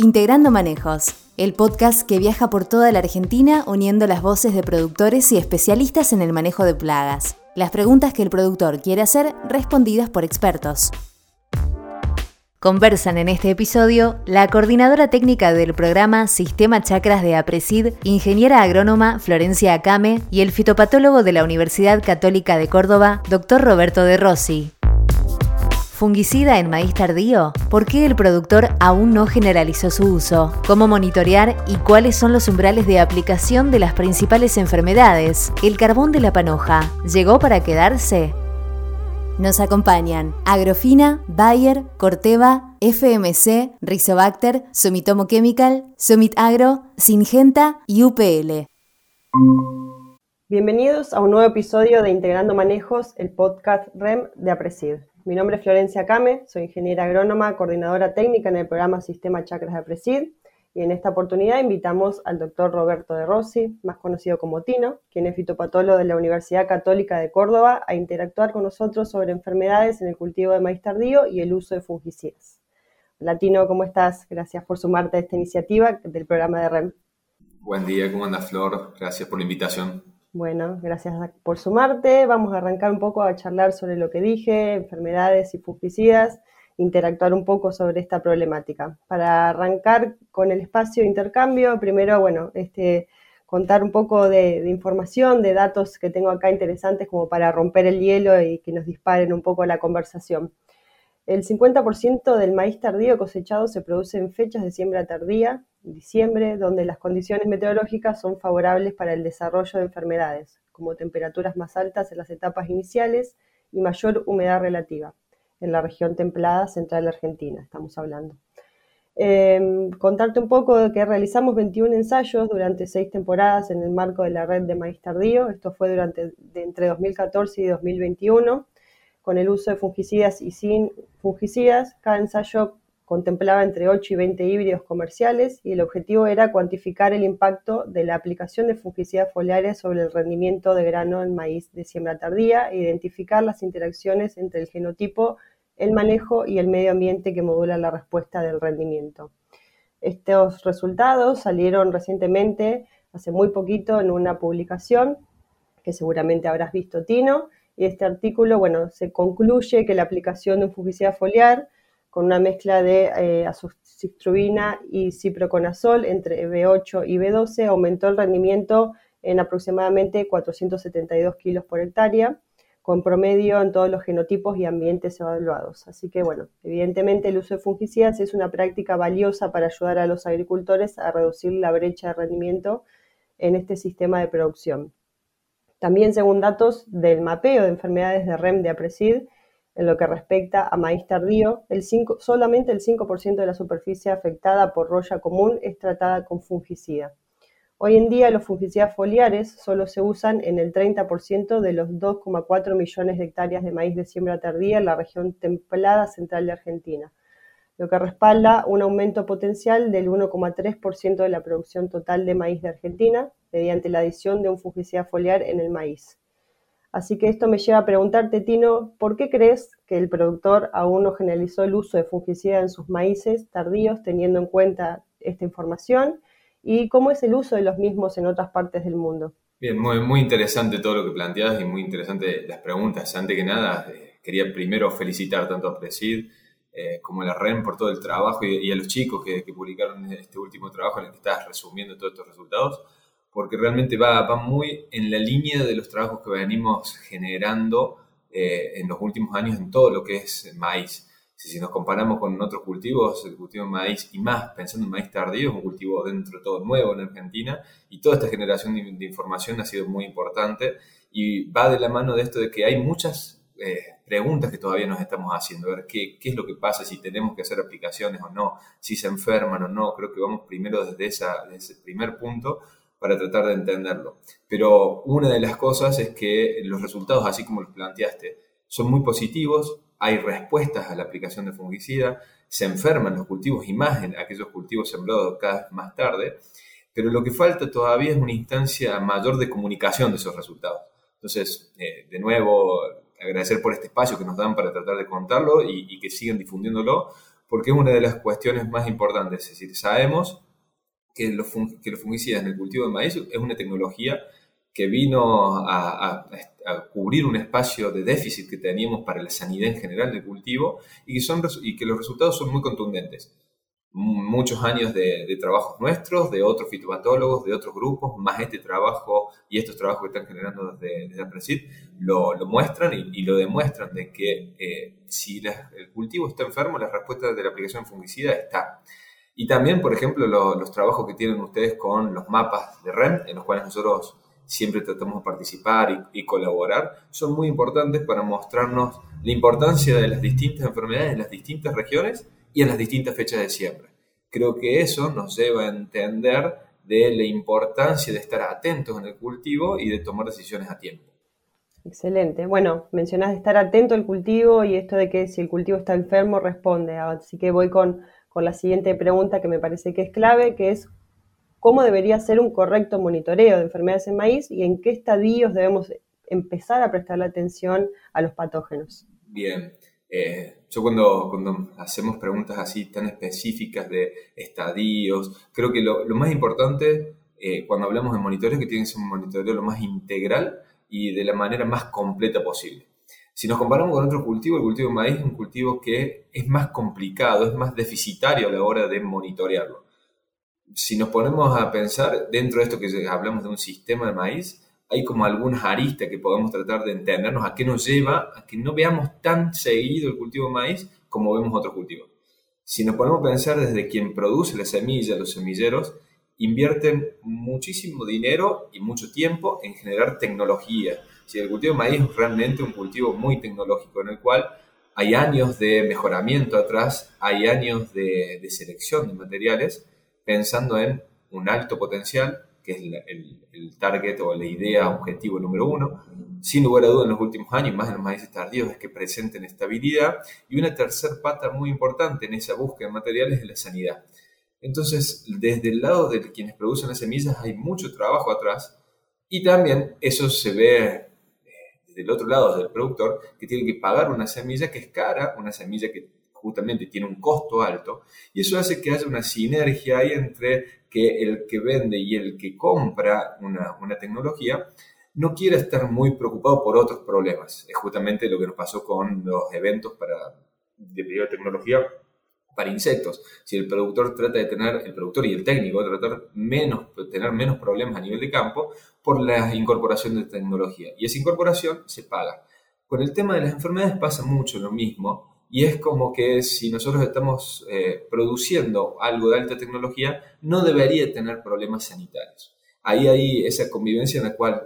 Integrando Manejos, el podcast que viaja por toda la Argentina uniendo las voces de productores y especialistas en el manejo de plagas. Las preguntas que el productor quiere hacer respondidas por expertos. Conversan en este episodio la coordinadora técnica del programa Sistema Chacras de APRESID, ingeniera agrónoma Florencia Acame y el fitopatólogo de la Universidad Católica de Córdoba, doctor Roberto de Rossi. ¿Fungicida en maíz tardío? ¿Por qué el productor aún no generalizó su uso? ¿Cómo monitorear y cuáles son los umbrales de aplicación de las principales enfermedades? ¿El carbón de la panoja llegó para quedarse? Nos acompañan Agrofina, Bayer, Corteva, FMC, Rizobacter, Sumitomo Chemical, Sumit Agro, Singenta y UPL. Bienvenidos a un nuevo episodio de Integrando Manejos, el podcast REM de Apresid. Mi nombre es Florencia Came, soy ingeniera agrónoma, coordinadora técnica en el programa Sistema Chakras de Apresid y en esta oportunidad invitamos al doctor Roberto de Rossi, más conocido como Tino, quien es fitopatólogo de la Universidad Católica de Córdoba, a interactuar con nosotros sobre enfermedades en el cultivo de maíz tardío y el uso de fungicidas. Hola Tino, ¿cómo estás? Gracias por sumarte a esta iniciativa del programa de REM. Buen día, ¿cómo anda Flor? Gracias por la invitación. Bueno, gracias por sumarte. Vamos a arrancar un poco a charlar sobre lo que dije, enfermedades y fungicidas interactuar un poco sobre esta problemática. Para arrancar con el espacio de intercambio, primero, bueno, este, contar un poco de, información, de datos que tengo acá interesantes como para romper el hielo y que nos disparen un poco la conversación. El 50% del maíz tardío cosechado se produce en fechas de siembra tardía, diciembre, donde las condiciones meteorológicas son favorables para el desarrollo de enfermedades, como temperaturas más altas en las etapas iniciales y mayor humedad relativa en la región templada central Argentina, estamos hablando. Em, contarte un poco de que realizamos 21 ensayos durante seis temporadas en el marco de la red de maíz tardío. Esto fue durante entre 2014 y 2021, con el uso de fungicidas y sin fungicidas. Cada ensayo contemplaba entre 8 y 20 híbridos comerciales y el objetivo era cuantificar el impacto de la aplicación de fungicidas foliares sobre el rendimiento de grano en maíz de siembra tardía e identificar las interacciones entre el genotipo, el manejo y el medio ambiente que modula la respuesta del rendimiento. Estos resultados salieron recientemente, hace muy poquito, en una publicación que seguramente habrás visto, Tino, y este artículo, bueno, se concluye que la aplicación de un fungicida foliar con una mezcla de eh, y ciproconazol entre B8 y B12, aumentó el rendimiento en aproximadamente 472 kilos por hectárea, con promedio en todos los genotipos y ambientes evaluados. Así que, bueno, evidentemente el uso de fungicidas es una práctica valiosa para ayudar a los agricultores a reducir la brecha de rendimiento en este sistema de producción. También, según datos del mapeo de enfermedades de REM de APRESID, en lo que respecta a maíz tardío, el solamente el 5% de la superficie afectada por roya común es tratada con fungicida. Hoy en día los fungicidas foliares solo se usan en el 30% de los 2,4 millones de hectáreas de maíz de siembra tardía en la región templada central de Argentina, lo que respalda un aumento potencial del 1,3% de la producción total de maíz de Argentina mediante la adición de un fungicida foliar en el maíz. Así que esto me lleva a preguntarte, Tino, ¿por qué crees que el productor aún no generalizó el uso de fungicida en sus maíces tardíos teniendo en cuenta esta información? ¿Y cómo es el uso de los mismos en otras partes del mundo? Bien, muy, muy interesante todo lo que planteas y muy interesante las preguntas. Antes que nada, eh, quería primero felicitar tanto a Presid eh, como a la REN por todo el trabajo y, a los chicos que, que, publicaron este último trabajo en el que estás resumiendo todos estos resultados porque realmente va, va muy en la línea de los trabajos que venimos generando eh, en los últimos años en todo lo que es maíz. Si, si nos comparamos con otros cultivos, el cultivo de maíz y más pensando en maíz tardío, es un cultivo dentro de todo nuevo en Argentina y toda esta generación de, información ha sido muy importante y va de la mano de esto de que hay muchas eh, preguntas que todavía nos estamos haciendo, a ver qué, qué, es lo que pasa, si tenemos que hacer aplicaciones o no, si se enferman o no, creo que vamos primero desde, esa, desde ese primer punto para tratar de entenderlo. Pero una de las cosas es que los resultados, así como los planteaste, son muy positivos, hay respuestas a la aplicación de fungicida, se enferman los cultivos y más en aquellos cultivos sembrados cada vez más tarde, pero lo que falta todavía es una instancia mayor de comunicación de esos resultados. Entonces, eh, de nuevo, agradecer por este espacio que nos dan para tratar de contarlo y, y que sigan difundiéndolo, porque es una de las cuestiones más importantes. Es decir, sabemos que los, que los fungicidas en el cultivo de maíz es una tecnología que vino a, cubrir un espacio de déficit que teníamos para la sanidad en general del cultivo y que, son, y que los resultados son muy contundentes. Muchos años de, trabajos nuestros, de otros fitopatólogos, de otros grupos, más este trabajo y estos trabajos que están generando desde, desde Apresid, lo, lo muestran y, lo demuestran de que eh, si el cultivo está enfermo, la respuesta de la aplicación fungicida está. Y también, por ejemplo, los trabajos que tienen ustedes con los mapas de REM, en los cuales nosotros siempre tratamos de participar y, colaborar, son muy importantes para mostrarnos la importancia de las distintas enfermedades en las distintas regiones y en las distintas fechas de siembra. Creo que eso nos lleva a entender de la importancia de estar atentos en el cultivo y de tomar decisiones a tiempo. Excelente. Bueno, mencionás estar atento al cultivo y esto de que si el cultivo está enfermo responde. Así que voy con, la siguiente pregunta que me parece que es clave, que es cómo debería ser un correcto monitoreo de enfermedades en maíz y en qué estadios debemos empezar a prestar la atención a los patógenos. Bien, eh, yo cuando, cuando hacemos preguntas así tan específicas de estadios, creo que lo, más importante eh, cuando hablamos de monitoreo es que tiene que ser un monitoreo lo más integral y de la manera más completa posible. Si nos comparamos con otro cultivo, el cultivo de maíz es un cultivo que es más complicado, es más deficitario a la hora de monitorearlo si nos ponemos a pensar dentro de esto que hablamos de un sistema de maíz, hay como algunas aristas que podemos tratar de entendernos a qué nos lleva a que no veamos tan seguido el cultivo de maíz como vemos otros cultivos. Si nos ponemos a pensar desde quien produce la semilla, los semilleros, invierten muchísimo dinero y mucho tiempo en generar tecnología. Si el cultivo de maíz es realmente un cultivo muy tecnológico en el cual hay años de mejoramiento atrás, hay años de, de selección de materiales pensando en un alto potencial, que es el, target o la idea objetivo número uno. Sin lugar a dudas, en los últimos años, más en los maíces tardíos, es que presenten estabilidad. Y una tercer pata muy importante en esa búsqueda de materiales es la sanidad. Entonces, desde el lado de quienes producen las semillas hay mucho trabajo atrás y también eso se ve eh, desde el otro lado, del productor, que tiene que pagar una semilla que es cara, una semilla que justamente tiene un costo alto y eso hace que haya una sinergia ahí entre que el que vende y el que compra una, una tecnología no quiere estar muy preocupado por otros problemas. Es justamente lo que nos pasó con los eventos para, de tecnología para insectos. Si el productor trata de tener, el productor y el técnico, tratar menos, tener menos problemas a nivel de campo por la incorporación de tecnología. Y esa incorporación se paga. Con el tema de las enfermedades pasa mucho lo mismo y es como que si nosotros estamos eh, produciendo algo de alta tecnología, no debería tener problemas sanitarios. Ahí hay esa convivencia en la cual,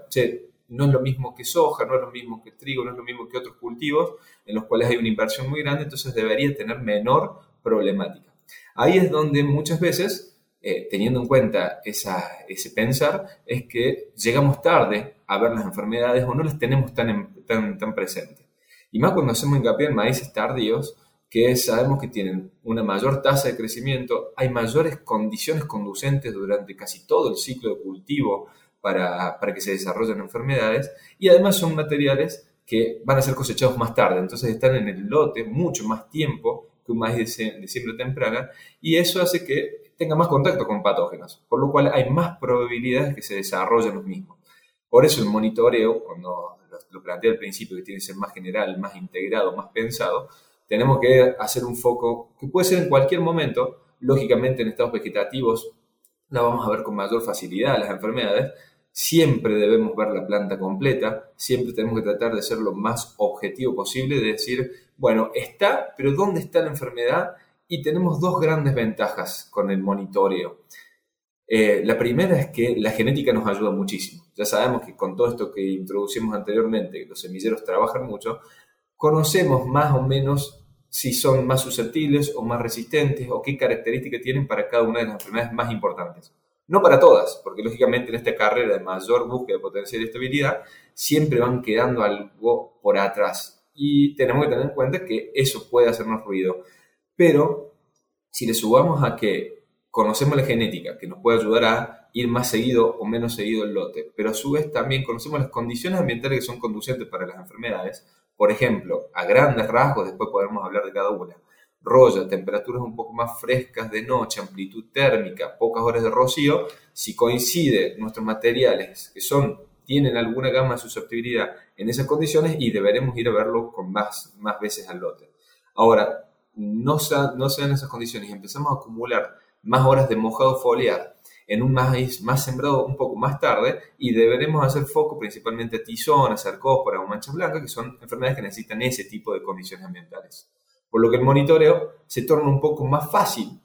no es lo mismo que soja, no es lo mismo que trigo, no es lo mismo que otros cultivos en los cuales hay una inversión muy grande, entonces debería tener menor problemática. Ahí es donde muchas veces, eh, teniendo en cuenta ese pensar, es que llegamos tarde a ver las enfermedades o no las tenemos tan, tan, tan presentes. Y más cuando hacemos hincapié en maíces tardíos, que sabemos que tienen una mayor tasa de crecimiento, hay mayores condiciones conducentes durante casi todo el ciclo de cultivo para, para que se desarrollen enfermedades, y además son materiales que van a ser cosechados más tarde, entonces están en el lote mucho más tiempo que un maíz de, siembra temprana, y eso hace que tenga más contacto con patógenos, por lo cual hay más probabilidades de que se desarrollen los mismos. Por eso el monitoreo, cuando lo planteé al principio, que tiene que ser más general, más integrado, más pensado, tenemos que hacer un foco que puede ser en cualquier momento, lógicamente en estados vegetativos la vamos a ver con mayor facilidad las enfermedades, siempre debemos ver la planta completa, siempre tenemos que tratar de ser lo más objetivo posible, de decir, bueno, está, pero ¿dónde está la enfermedad? Y tenemos dos grandes ventajas con el monitoreo. Eh, la primera es que la genética nos ayuda muchísimo. Ya sabemos que con todo esto que introducimos anteriormente, que los semilleros trabajan mucho, conocemos más o menos si son más susceptibles o más resistentes o qué características tienen para cada una de las enfermedades más importantes. No para todas, porque lógicamente en esta carrera de mayor búsqueda de potencial y estabilidad siempre van quedando algo por atrás. Y tenemos que tener en cuenta que eso puede hacernos ruido. Pero si le subamos a que conocemos la genética, que nos puede ayudar a ir más seguido o menos seguido el lote, pero a su vez también conocemos las condiciones ambientales que son conducentes para las enfermedades. Por ejemplo, a grandes rasgos, después podremos hablar de cada una, roya, temperaturas un poco más frescas de noche, amplitud térmica, pocas horas de rocío, si coincide nuestros materiales que son, tienen alguna gama de susceptibilidad en esas condiciones y deberemos ir a verlo con más, más veces al lote. Ahora, no, no sean esas condiciones y empezamos a acumular más horas de mojado foliar en un maíz más sembrado un poco más tarde y deberemos hacer foco principalmente a tizón, a cercóspora o manchas blancas, que son enfermedades que necesitan ese tipo de condiciones ambientales. Por lo que el monitoreo se torna un poco más fácil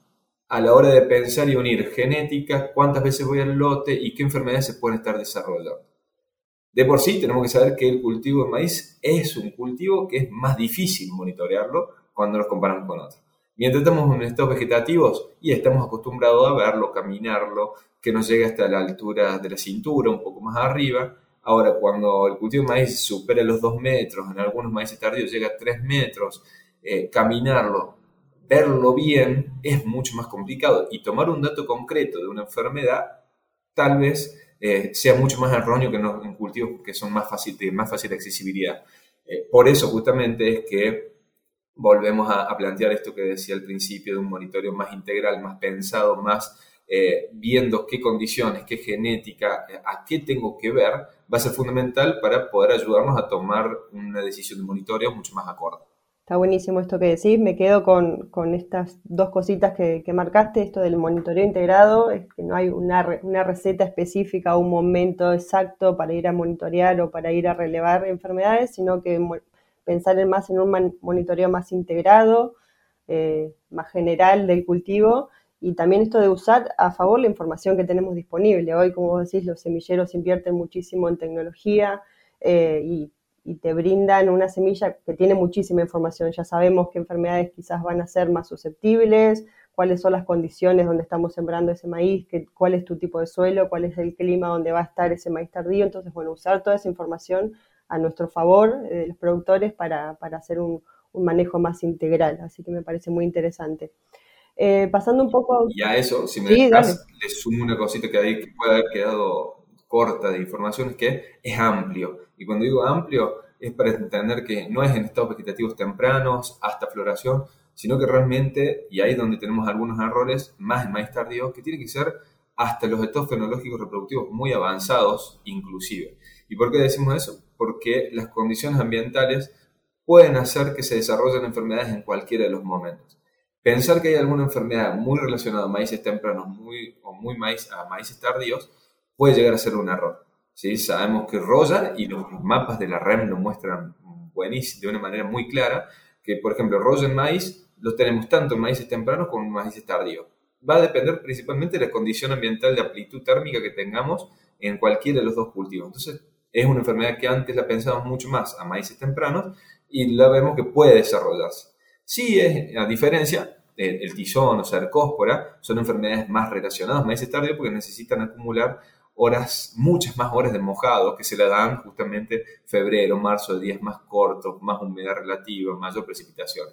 a la hora de pensar y unir genética, cuántas veces voy al lote y qué enfermedades se pueden estar desarrollando. De por sí tenemos que saber que el cultivo de maíz es un cultivo que es más difícil monitorearlo cuando nos comparamos con otros. Mientras estamos en estados vegetativos y estamos acostumbrados a verlo, caminarlo, que nos llegue hasta la altura de la cintura, un poco más arriba. Ahora, cuando el cultivo de maíz supera los 2 metros, en algunos maíces tardíos llega a 3 metros, eh, caminarlo, verlo bien, es mucho más complicado. Y tomar un dato concreto de una enfermedad, tal vez eh, sea mucho más erróneo que en, cultivos que son más fácil, de más fácil accesibilidad. Eh, por eso, justamente, es que volvemos a, plantear esto que decía al principio de un monitoreo más integral, más pensado, más eh, viendo qué condiciones, qué genética, a qué tengo que ver, va a ser fundamental para poder ayudarnos a tomar una decisión de monitoreo mucho más acorde. Está buenísimo esto que decís, me quedo con, estas dos cositas que, marcaste, esto del monitoreo integrado, es que no hay una, una receta específica o un momento exacto para ir a monitorear o para ir a relevar enfermedades, sino que pensar en más en un monitoreo más integrado, eh, más general del cultivo y también esto de usar a favor la información que tenemos disponible. Hoy, como vos decís, los semilleros invierten muchísimo en tecnología eh, y, te brindan una semilla que tiene muchísima información. Ya sabemos qué enfermedades quizás van a ser más susceptibles, cuáles son las condiciones donde estamos sembrando ese maíz, cuál es tu tipo de suelo, cuál es el clima donde va a estar ese maíz tardío. Entonces, bueno, usar toda esa información a nuestro favor eh, los productores para, hacer un, manejo más integral. Así que me parece muy interesante. Eh, pasando un poco... Y a eso, si me dejas, le sumo una cosita que, ahí puede haber quedado corta de información, es que es amplio. Y cuando digo amplio, es para entender que no es en estados vegetativos tempranos, hasta floración, sino que realmente, y ahí donde tenemos algunos errores, más en maíz tardío, que tiene que ser hasta los estados fenológicos reproductivos muy avanzados, inclusive. ¿Y por qué decimos eso? Porque las condiciones ambientales pueden hacer que se desarrollen enfermedades en cualquiera de los momentos. Pensar que hay alguna enfermedad muy relacionada a maíces tempranos muy, o muy maíz, a maíces tardíos puede llegar a ser un error. ¿sí? Sabemos que Roya y los, mapas de la REM lo muestran buenísimo, de una manera muy clara, que por ejemplo Roya en maíz los tenemos tanto en maíces tempranos como en maíces tardíos. Va a depender principalmente de la condición ambiental de amplitud térmica que tengamos en cualquiera de los dos cultivos. Entonces, es una enfermedad que antes la pensábamos mucho más a maíces tempranos y la vemos que puede desarrollarse. Sí, es, a diferencia, el, tizón o cercóspora son enfermedades más relacionadas a maíces tardíos porque necesitan acumular horas, muchas más horas de mojado que se le dan justamente febrero, marzo, días más cortos, más humedad relativa, mayor precipitación.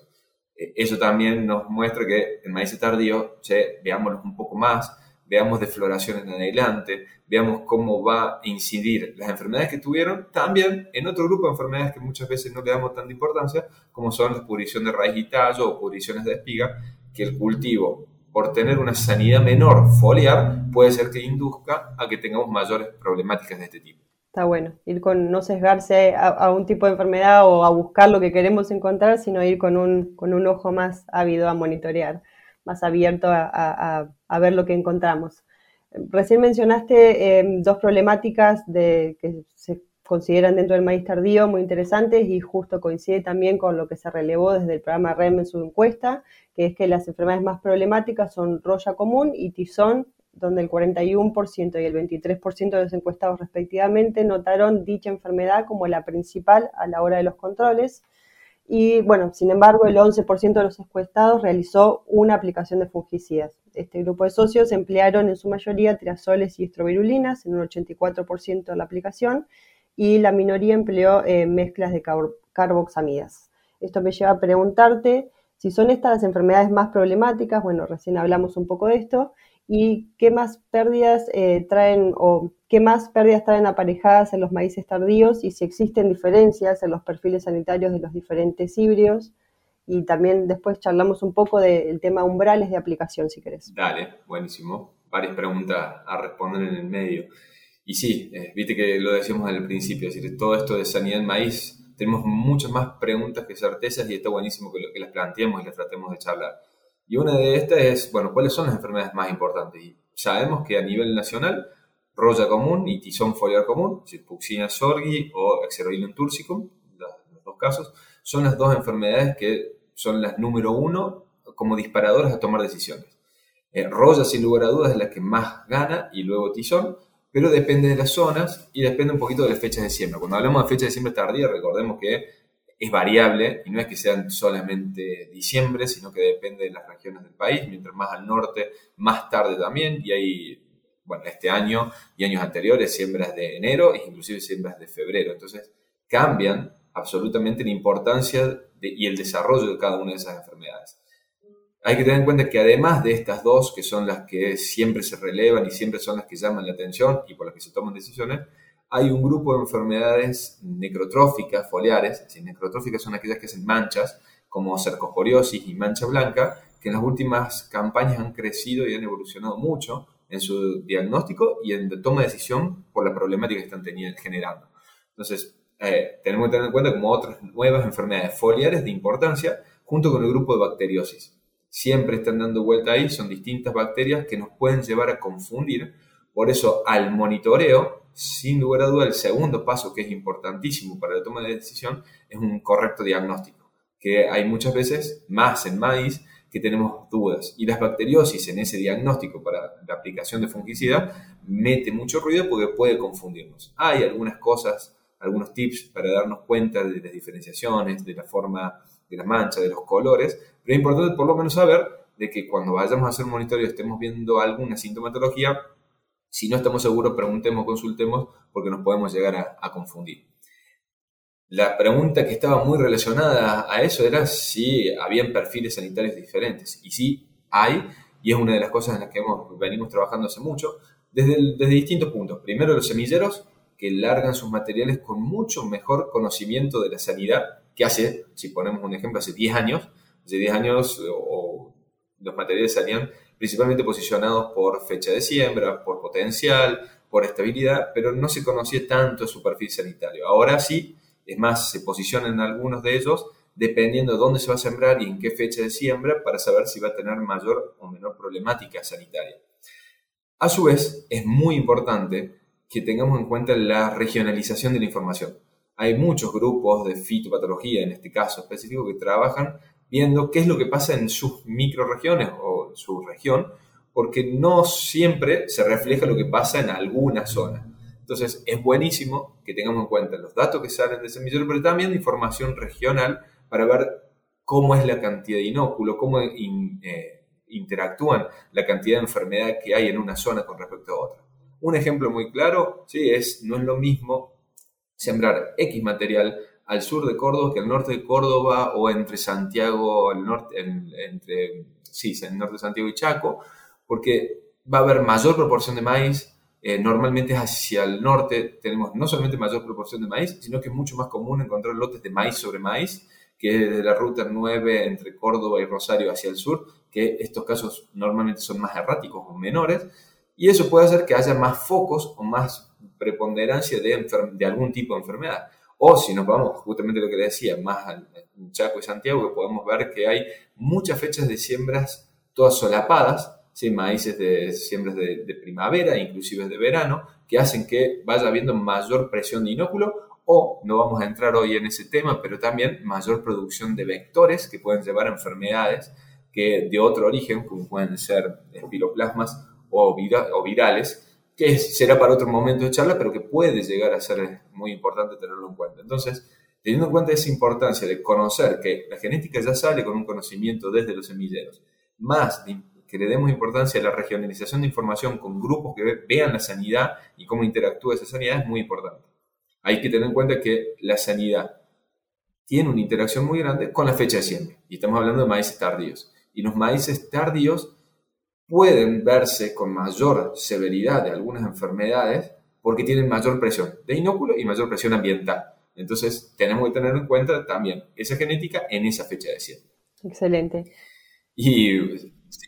Eh, eso también nos muestra que en maíces tardíos, che, veámoslos un poco más, veamos de floración en adelante, veamos cómo va a incidir las enfermedades que tuvieron, también en otro grupo de enfermedades que muchas veces no le damos tanta importancia, como son la pudrición de raíz y tallo o pudriciones de espiga, que el cultivo, por tener una sanidad menor foliar, puede ser que induzca a que tengamos mayores problemáticas de este tipo. Está bueno, ir con no sesgarse a, un tipo de enfermedad o a buscar lo que queremos encontrar, sino ir con un, con un ojo más ávido a monitorear más abierto a, ver lo que encontramos. Recién mencionaste em, dos problemáticas de, que se consideran dentro del maíz tardío muy interesantes y justo coincide también con lo que se relevó desde el programa REM en su encuesta, que es que las enfermedades más problemáticas son roya común y tizón, donde el 41% y el 23% de los encuestados respectivamente notaron dicha enfermedad como la principal a la hora de los controles. Y bueno, sin embargo, el 11% de los encuestados realizó una aplicación de fungicidas. Este grupo de socios emplearon en su mayoría triazoles y estrovirulinas en un 84% de la aplicación y la minoría empleó eh, mezclas de carboxamidas. Esto me lleva a preguntarte si son estas las enfermedades más problemáticas, bueno, recién hablamos un poco de esto, y qué más pérdidas eh, traen o qué más pérdidas traen aparejadas en los maíces tardíos y si existen diferencias en los perfiles sanitarios de los diferentes híbridos y también después charlamos un poco del tema umbrales de aplicación, si querés. Dale, buenísimo. Varias preguntas a responder en el medio. Y sí, eh, viste que lo decíamos al principio, es decir, todo esto de sanidad en maíz, tenemos muchas más preguntas que certezas y está buenísimo que, que las planteemos y las tratemos de charlar. Y una de estas es, bueno, ¿cuáles son las enfermedades más importantes? Y sabemos que a nivel nacional, roya común y tizón foliar común, es decir, Puccina sorgi o Exeroilum tursicum, los dos casos, son las dos enfermedades que son las número uno como disparadores a tomar decisiones. Eh, roya, sin lugar a dudas, es la que más gana y luego tizón, pero depende de las zonas y depende un poquito de las fechas de siembra. Cuando hablamos de fechas de siembra tardía, recordemos que es variable y no es que sean solamente diciembre, sino que depende de las regiones del país, mientras más al norte, más tarde también, y hay, bueno, este año y años anteriores, siembras de enero e inclusive siembras de febrero. Entonces, cambian absolutamente la importancia y el desarrollo de cada una de esas enfermedades. Hay que tener en cuenta que además de estas dos, que son las que siempre se relevan y siempre son las que llaman la atención y por las que se toman decisiones, hay un grupo de enfermedades necrotróficas, foliares, es decir, necrotróficas son aquellas que hacen manchas, como cercosporiosis y mancha blanca, que en las últimas campañas han crecido y han evolucionado mucho en su diagnóstico y en la toma de decisión por la problemática que están teniendo, generando. Entonces, eh, tenemos que tener en cuenta como otras nuevas enfermedades foliares de importancia, junto con el grupo de bacteriosis. Siempre están dando vuelta ahí, son distintas bacterias que nos pueden llevar a confundir. Por eso, al monitoreo sin lugar a duda, el segundo paso que es importantísimo para la toma de decisión es un correcto diagnóstico, que hay muchas veces más en maíz que tenemos dudas. Y las bacteriosis en ese diagnóstico para la aplicación de fungicida mete mucho ruido porque puede confundirnos. Hay algunas cosas, algunos tips para darnos cuenta de las diferenciaciones, de la forma de las manchas, de los colores, pero es importante por lo menos saber de que cuando vayamos a hacer un monitoreo estemos viendo alguna sintomatología, si no estamos seguros, preguntemos, consultemos, porque nos podemos llegar a, confundir. La pregunta que estaba muy relacionada a eso era si habían perfiles sanitarios diferentes. Y sí, hay, y es una de las cosas en las que hemos, venimos trabajando hace mucho, desde, desde distintos puntos. Primero, los semilleros, que largan sus materiales con mucho mejor conocimiento de la sanidad que hace, si ponemos un ejemplo, hace 10 años. Hace 10 años o, los materiales salían principalmente posicionados por fecha de siembra, por potencial, por estabilidad, pero no se conocía tanto su perfil sanitario. Ahora sí, es más, se posicionan algunos de ellos dependiendo de dónde se va a sembrar y en qué fecha de siembra para saber si va a tener mayor o menor problemática sanitaria. A su vez, es muy importante que tengamos en cuenta la regionalización de la información. Hay muchos grupos de fitopatología, en este caso específico, que trabajan viendo qué es lo que pasa en sus microregiones o su región, porque no siempre se refleja lo que pasa en alguna zona. Entonces, es buenísimo que tengamos en cuenta los datos que salen de ese semillero, pero también información regional para ver cómo es la cantidad de inóculo, cómo eh, interactúan la cantidad de enfermedad que hay en una zona con respecto a otra. Un ejemplo muy claro, sí, es, no es lo mismo sembrar X material al sur de Córdoba que al norte de Córdoba o entre Santiago, al norte, entre, sí, el norte de Santiago y Chaco, porque va a haber mayor proporción de maíz. Eh, normalmente hacia el norte tenemos no solamente mayor proporción de maíz, sino que es mucho más común encontrar lotes de maíz sobre maíz, que es de la ruta 9 entre Córdoba y Rosario hacia el sur, que estos casos normalmente son más erráticos o menores, y eso puede hacer que haya más focos o más preponderancia de, algún tipo de enfermedad. O si nos vamos justamente lo que decía, más al Chaco y Santiago, que podemos ver que hay muchas fechas de siembras todas solapadas, ¿sí? maíces de siembras de, primavera, inclusive de verano, que hacen que vaya habiendo mayor presión de inóculo o, no vamos a entrar hoy en ese tema, pero también mayor producción de vectores que pueden llevar a enfermedades que de otro origen, como pueden ser espiroplasmas o, o virales, que será para otro momento de charla, pero que puede llegar a ser muy importante tenerlo en cuenta. Entonces, teniendo en cuenta esa importancia de conocer que la genética ya sale con un conocimiento desde los semilleros, más que le demos importancia a la regionalización de información con grupos que vean la sanidad y cómo interactúa esa sanidad es muy importante. Hay que tener en cuenta que la sanidad tiene una interacción muy grande con la fecha de siembra. Y estamos hablando de maíces tardíos. Y los maíces tardíos pueden verse con mayor severidad de algunas enfermedades porque tienen mayor presión de inóculo y mayor presión ambiental. Entonces, tenemos que tener en cuenta también esa genética en esa fecha de siembra. Excelente. Y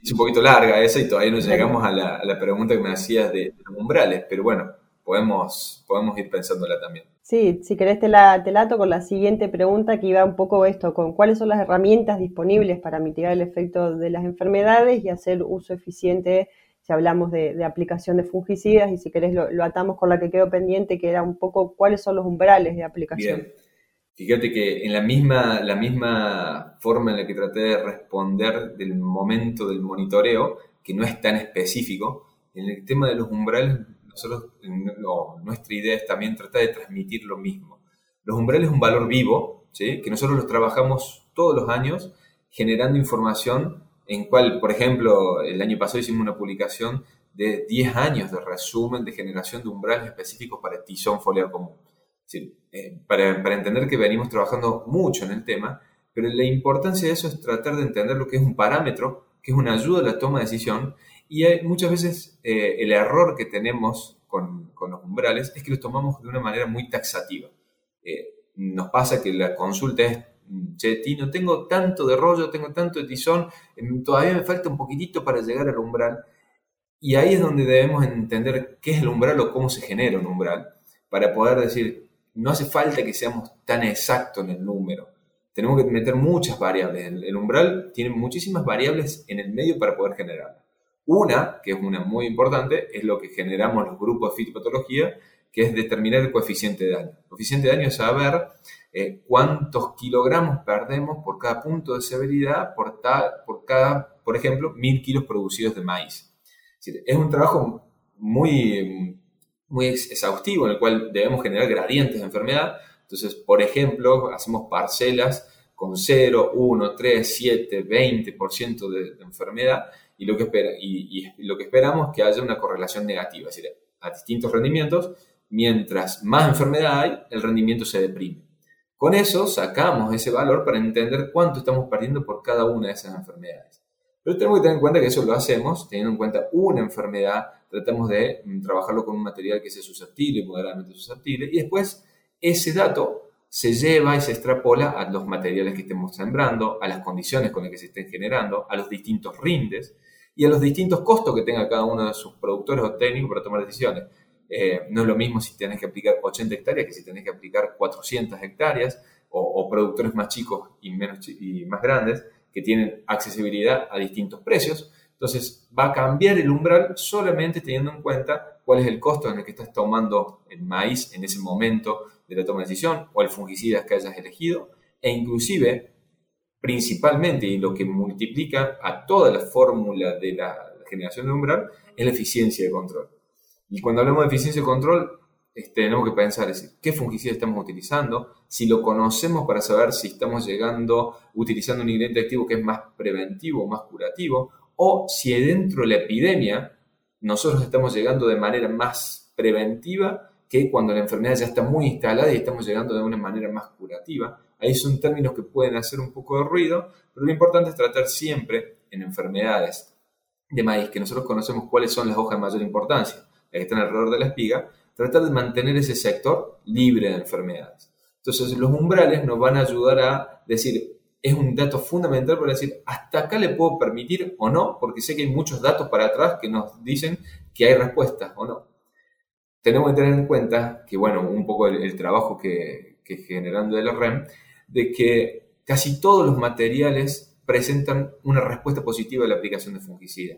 es un poquito larga esa y todavía no llegamos a la, pregunta que me hacías de, los umbrales, pero bueno, podemos, podemos ir pensándola también. Sí, si querés te la, te lato con la siguiente pregunta que iba un poco esto, con cuáles son las herramientas disponibles para mitigar el efecto de las enfermedades y hacer uso eficiente si hablamos de, aplicación de fungicidas y si querés lo, atamos con la que quedó pendiente, que era un poco cuáles son los umbrales de aplicación. Bien. Fíjate que en la misma, la misma forma en la que traté de responder del momento del monitoreo, que no es tan específico, en el tema de los umbrales, nosotros, nuestra idea es también tratar de transmitir lo mismo. Los umbrales es un valor vivo, ¿sí? que nosotros los trabajamos todos los años generando información en cual, por ejemplo, el año pasado hicimos una publicación de 10 años de resumen de generación de umbrales específicos para tizón foliar común. Eh, para, para, entender que venimos trabajando mucho en el tema, pero la importancia de eso es tratar de entender lo que es un parámetro, que es una ayuda a la toma de decisión, y hay, muchas veces eh, el error que tenemos con, con, los umbrales es que los tomamos de una manera muy taxativa. Eh, nos pasa que la consulta es che, no tengo tanto de rollo, tengo tanto de tizón, em, todavía me falta un poquitito para llegar al umbral. Y ahí es donde debemos entender qué es el umbral o cómo se genera un umbral, para poder decir, no hace falta que seamos tan exactos en el número. Tenemos que meter muchas variables. El, umbral tiene muchísimas variables en el medio para poder generarlo. Una, que es una muy importante, es lo que generamos los grupos de fitopatología, que es determinar el coeficiente de daño. El coeficiente de daño es saber eh, cuántos kilogramos perdemos por cada punto de severidad por, por cada, por ejemplo, mil kilos producidos de maíz. Es, un trabajo muy, muy exhaustivo en el cual debemos generar gradientes de enfermedad. Entonces, por ejemplo, hacemos parcelas con 0, 1, 3, 7, 20% de, de enfermedad y lo, que espera, y, y, lo que esperamos es que haya una correlación negativa, es decir, a distintos rendimientos mientras más enfermedad hay, el rendimiento se deprime. Con eso sacamos ese valor para entender cuánto estamos perdiendo por cada una de esas enfermedades. Pero tenemos que tener en cuenta que eso lo hacemos teniendo en cuenta una enfermedad, tratamos de mm, trabajarlo con un material que sea susceptible, moderadamente susceptible, y después ese dato se lleva y se extrapola a los materiales que estemos sembrando, a las condiciones con las que se estén generando, a los distintos rindes y a los distintos costos que tenga cada uno de sus productores o técnicos para tomar decisiones. Eh, no es lo mismo si tenés que aplicar 80 hectáreas que si tenés que aplicar 400 hectáreas o, productores más chicos y, menos, y más grandes que tienen accesibilidad a distintos precios. Entonces va a cambiar el umbral solamente teniendo en cuenta cuál es el costo en el que estás tomando el maíz en ese momento de la toma de decisión o el fungicida que hayas elegido e inclusive principalmente y lo que multiplica a toda la fórmula de la generación de umbral es la eficiencia de control. Y cuando hablamos de eficiencia de control, este, tenemos que pensar es, qué fungicida estamos utilizando, si lo conocemos para saber si estamos llegando utilizando un ingrediente activo que es más preventivo más curativo, o si dentro de la epidemia nosotros estamos llegando de manera más preventiva que cuando la enfermedad ya está muy instalada y estamos llegando de una manera más curativa. Ahí son términos que pueden hacer un poco de ruido, pero lo importante es tratar siempre en enfermedades de maíz, que nosotros conocemos cuáles son las hojas de mayor importancia que están alrededor de la espiga, tratar de mantener ese sector libre de enfermedades. Entonces, los umbrales nos van a ayudar a decir, es un dato fundamental para decir, hasta acá le puedo permitir o no, porque sé que hay muchos datos para atrás que nos dicen que hay respuestas o no. Tenemos que tener en cuenta que, bueno, un poco el, trabajo que, que generando de la REM, de que casi todos los materiales presentan una respuesta positiva a la aplicación de fungicida.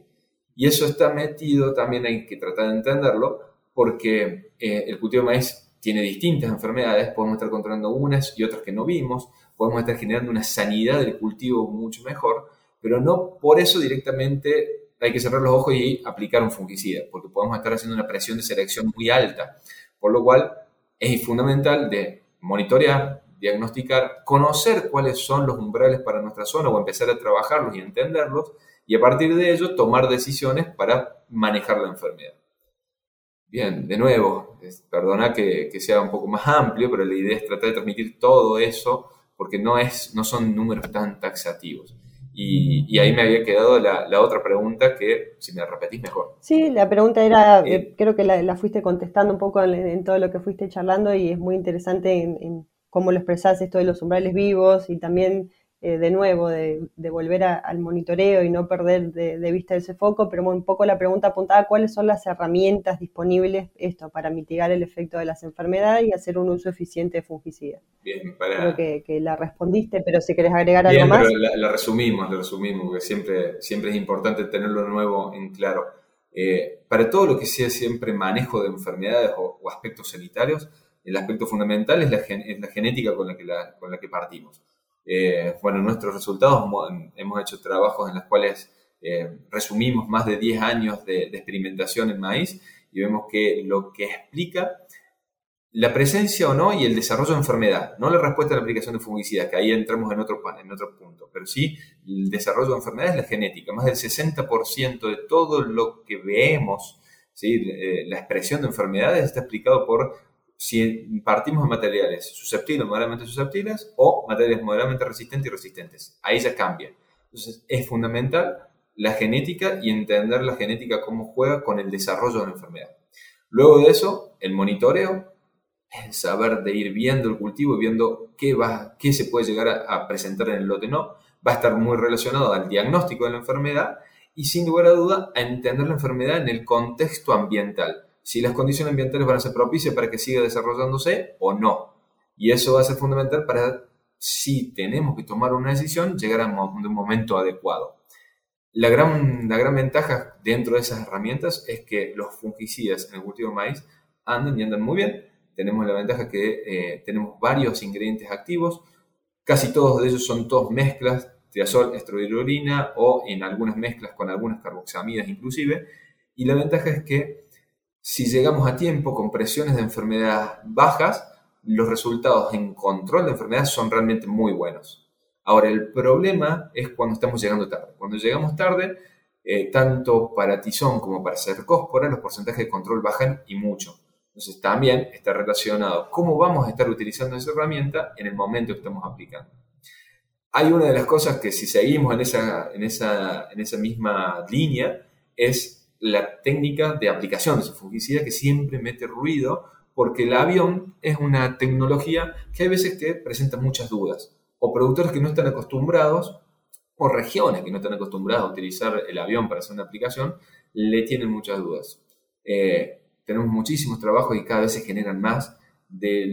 Y eso está metido, también hay que tratar de entenderlo, porque eh, el cultivo de maíz tiene distintas enfermedades, podemos estar controlando unas y otras que no vimos, podemos estar generando una sanidad del cultivo mucho mejor, pero no por eso directamente hay que cerrar los ojos y aplicar un fungicida, porque podemos estar haciendo una presión de selección muy alta, por lo cual es fundamental de monitorear, diagnosticar, conocer cuáles son los umbrales para nuestra zona o empezar a trabajarlos y entenderlos y a partir de ello tomar decisiones para manejar la enfermedad. Bien, de nuevo, perdona que, sea un poco más amplio, pero la idea es tratar de transmitir todo eso porque no, es, no son números tan taxativos. Y, ahí me había quedado la, otra pregunta que, si me repetís mejor. Sí, la pregunta era, eh, creo que la, fuiste contestando un poco en, todo lo que fuiste charlando y es muy interesante en, cómo lo expresás esto de los umbrales vivos y también eh, de nuevo, de, volver al monitoreo y no perder de, vista ese foco, pero un poco la pregunta apuntada, ¿cuáles son las herramientas disponibles esto para mitigar el efecto de las enfermedades y hacer un uso eficiente de fungicidas? Bien, para... Creo que, la respondiste, pero si querés agregar algo más. Pero la, resumimos, la resumimos, porque siempre, siempre es importante tenerlo nuevo en claro. Eh, para todo lo que sea siempre manejo de enfermedades o, aspectos sanitarios, el aspecto fundamental es la, es la genética con la que, con la que partimos. Eh, bueno, nuestros resultados hemos hecho trabajos en los cuales eh, resumimos más de 10 años de, experimentación en maíz y vemos que lo que explica la presencia o no y el desarrollo de enfermedad, no la respuesta a la aplicación de fungicidas, que ahí entramos en otro, en otro punto, pero sí el desarrollo de enfermedad es la genética. Más del 60% de todo lo que vemos. Eh, la expresión de enfermedades está explicado por si partimos de materiales susceptibles moderadamente susceptibles o materiales moderadamente resistentes y resistentes. Ahí ya cambia. Entonces es fundamental la genética y entender la genética cómo juega con el desarrollo de la enfermedad. Luego de eso, el monitoreo, el saber de ir viendo el cultivo y viendo qué, va, qué se puede llegar a, a presentar en el lote no, va a estar muy relacionado al diagnóstico de la enfermedad y sin lugar a duda a entender la enfermedad en el contexto ambiental si las condiciones ambientales van a ser propicias para que siga desarrollándose o no. Y eso va a ser fundamental para, si tenemos que tomar una decisión, llegar a un momento adecuado. La gran, la gran ventaja dentro de esas herramientas es que los fungicidas en el cultivo de maíz andan y andan muy bien. Tenemos la ventaja que eh, tenemos varios ingredientes activos, casi todos de ellos son todos mezclas, triazol, estrobilurina o en algunas mezclas con algunas carboxamidas inclusive. Y la ventaja es que si llegamos a tiempo con presiones de enfermedad bajas, los resultados en control de enfermedad son realmente muy buenos. Ahora, el problema es cuando estamos llegando tarde. Cuando llegamos tarde, eh, tanto para tizón como para cercóspora, los porcentajes de control bajan y mucho. Entonces, también está relacionado cómo vamos a estar utilizando esa herramienta en el momento que estamos aplicando. Hay una de las cosas que si seguimos en esa, misma línea es la técnica de aplicación de ese fungicida que siempre mete ruido porque el avión es una tecnología que hay veces que presenta muchas dudas o productores que no están acostumbrados o regiones que no están acostumbrados a utilizar el avión para hacer una aplicación le tienen muchas dudas. Eh, tenemos muchísimos trabajos y cada vez se generan más de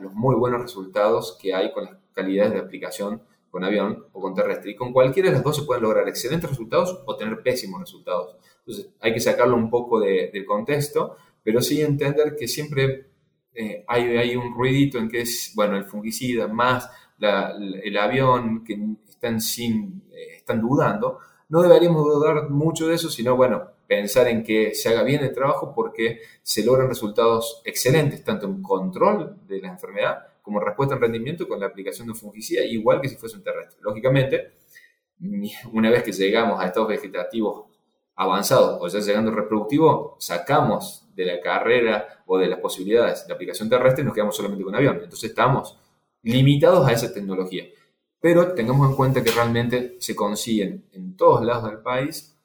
los muy buenos resultados que hay con las calidades de aplicación con avión o con terrestre. Y con cualquiera de las dos se pueden lograr excelentes resultados o tener pésimos resultados. Entonces hay que sacarlo un poco del contexto, pero sí entender que siempre eh, hay, hay, un ruidito en que es, bueno, el fungicida más el avión que están, sin, eh, están dudando. No deberíamos dudar mucho de eso, sino, bueno, pensar en que se haga bien el trabajo porque se logran resultados excelentes, tanto en control de la enfermedad como respuesta en rendimiento con la aplicación de un fungicida, igual que si fuese un terrestre. Lógicamente, una vez que llegamos a estados vegetativos avanzados o ya llegando reproductivo, sacamos de la carrera o de las posibilidades de aplicación terrestre y nos quedamos solamente con avión. Entonces estamos limitados a esa tecnología. Pero tengamos en cuenta que realmente se consiguen en todos lados del país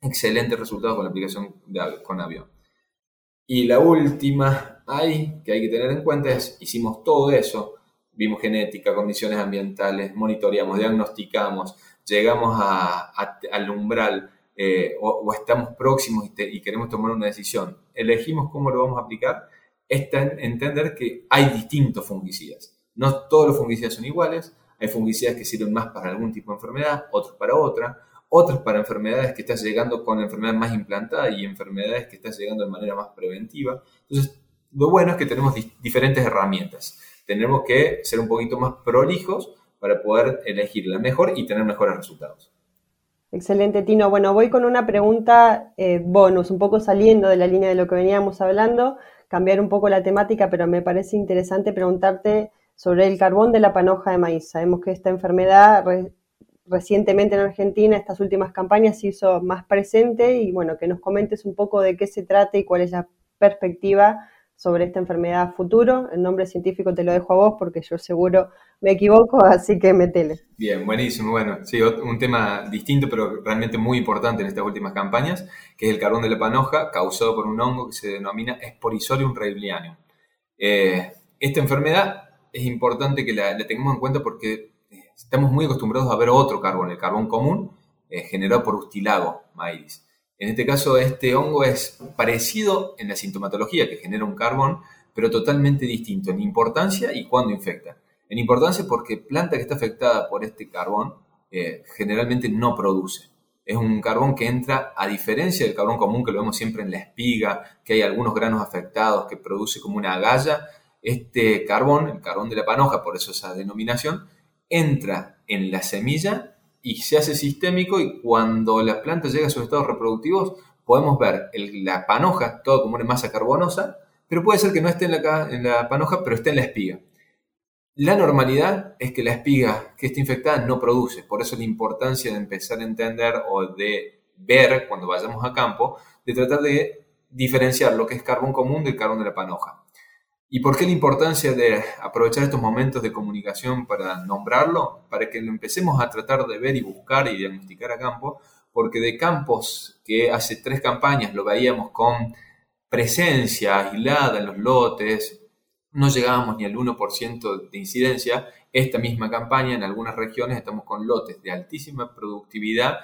excelentes resultados con la aplicación de, con avión. Y la última hay, que hay que tener en cuenta es, hicimos todo eso, vimos genética, condiciones ambientales, monitoreamos, diagnosticamos, llegamos al umbral eh, o, estamos próximos y, queremos tomar una decisión, elegimos cómo lo vamos a aplicar, es entender que hay distintos fungicidas. No todos los fungicidas son iguales, hay fungicidas que sirven más para algún tipo de enfermedad, otros para otra, otros para enfermedades que estás llegando con la enfermedad más implantada y enfermedades que estás llegando de manera más preventiva. Entonces, lo bueno es que tenemos diferentes herramientas. Tenemos que ser un poquito más prolijos para poder elegir la mejor y tener mejores resultados. Excelente, Tino. Bueno, voy con una pregunta eh, bonus, un poco saliendo de la línea de lo que veníamos hablando, cambiar un poco la temática, pero me parece interesante preguntarte sobre el carbón de la panoja de maíz. Sabemos que esta enfermedad recientemente en Argentina, estas últimas campañas, se hizo más presente y bueno, que nos comentes un poco de qué se trata y cuál es la perspectiva sobre esta enfermedad futuro. El nombre científico te lo dejo a vos porque yo seguro me equivoco, así que metele. Bien, buenísimo. Bueno, sí, un tema distinto, pero realmente muy importante en estas últimas campañas, que es el carbón de la panoja, causado por un hongo que se denomina Sporisorium reilianum. Eh, esta enfermedad es importante que la, tengamos en cuenta porque eh, estamos muy acostumbrados a ver otro carbón, el carbón común, eh, generado por Ustilago mairis. En este caso, este hongo es parecido en la sintomatología, que genera un carbón, pero totalmente distinto en importancia y cuando infecta. En importancia porque planta que está afectada por este carbón eh, generalmente no produce. Es un carbón que entra, a diferencia del carbón común que lo vemos siempre en la espiga, que hay algunos granos afectados que produce como una agalla, este carbón, el carbón de la panoja, por eso esa denominación, entra en la semilla y se hace sistémico y cuando la planta llega a sus estados reproductivos podemos ver la panoja, todo como una masa carbonosa, pero puede ser que no esté en la, en la panoja, pero esté en la espiga. La normalidad es que la espiga que está infectada no produce, por eso la importancia de empezar a entender o de ver cuando vayamos a campo, de tratar de diferenciar lo que es carbón común del carbón de la panoja. ¿Y por qué la importancia de aprovechar estos momentos de comunicación para nombrarlo? Para que lo empecemos a tratar de ver y buscar y diagnosticar a campo, porque de campos que hace tres campañas lo veíamos con presencia aislada en los lotes, no llegábamos ni al 1% de incidencia. Esta misma campaña en algunas regiones estamos con lotes de altísima productividad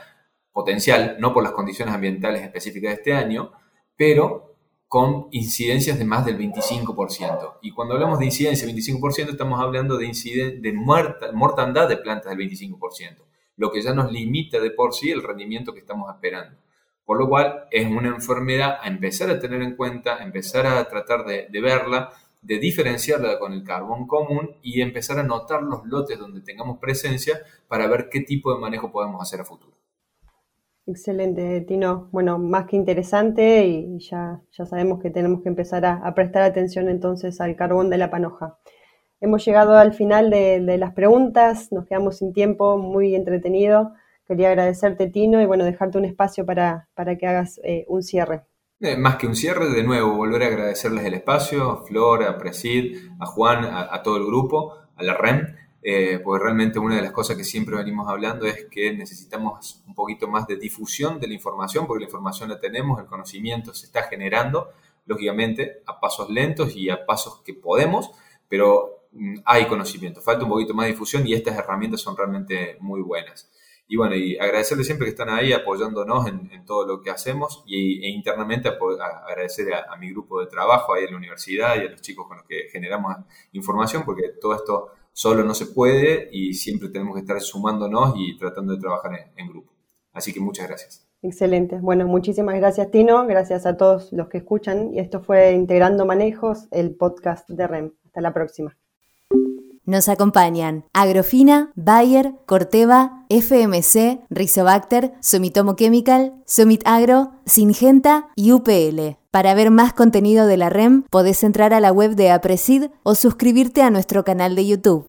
potencial, no por las condiciones ambientales específicas de este año, pero con incidencias de más del 25%. Y cuando hablamos de incidencia del 25%, estamos hablando de, de mortandad de plantas del 25%, lo que ya nos limita de por sí el rendimiento que estamos esperando. Por lo cual es una enfermedad a empezar a tener en cuenta, empezar a tratar de, de verla, de diferenciarla con el carbón común y empezar a notar los lotes donde tengamos presencia para ver qué tipo de manejo podemos hacer a futuro. Excelente, Tino. Bueno, más que interesante y ya, ya sabemos que tenemos que empezar a, prestar atención entonces al carbón de la panoja. Hemos llegado al final de, las preguntas, nos quedamos sin tiempo, muy entretenido. Quería agradecerte, Tino, y bueno, dejarte un espacio para, para que hagas eh, un cierre. Eh, más que un cierre, de nuevo, volver a agradecerles el espacio, a Flor, a Presid, a Juan, a, todo el grupo, a la REM, eh, porque realmente una de las cosas que siempre venimos hablando es que necesitamos un poquito más de difusión de la información, porque la información la tenemos, el conocimiento se está generando, lógicamente, a pasos lentos y a pasos que podemos, pero mm, hay conocimiento, falta un poquito más de difusión y estas herramientas son realmente muy buenas. Y bueno, y agradecerles siempre que están ahí apoyándonos en, todo lo que hacemos y, e internamente agradecer a, mi grupo de trabajo ahí en la universidad y a los chicos con los que generamos información, porque todo esto solo no se puede y siempre tenemos que estar sumándonos y tratando de trabajar en, grupo. Así que muchas gracias. Excelente. Bueno, muchísimas gracias Tino, gracias a todos los que escuchan y esto fue Integrando Manejos, el podcast de REM. Hasta la próxima. Nos acompañan Agrofina, Bayer, Corteva, FMC, Rizobacter, Sumitomo Chemical, Sumit Agro, Singenta y UPL. Para ver más contenido de la REM, podés entrar a la web de Apresid o suscribirte a nuestro canal de YouTube.